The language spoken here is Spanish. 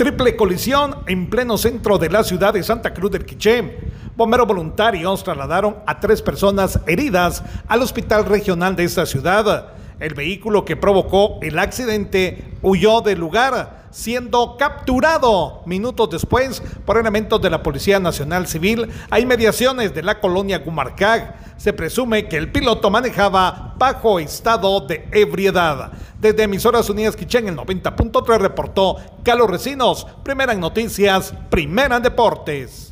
Triple colisión en pleno centro de la ciudad de Santa Cruz del Quiché. Bomberos voluntarios trasladaron a tres personas heridas al hospital regional de esta ciudad. El vehículo que provocó el accidente huyó del lugar, siendo capturado minutos después por elementos de la Policía Nacional Civil a inmediaciones de la colonia Gumarcag. Se presume que el piloto manejaba bajo estado de ebriedad. Desde Emisoras Unidas Quichén, el 90.3 reportó Carlos Recinos, primera en noticias, primera en deportes.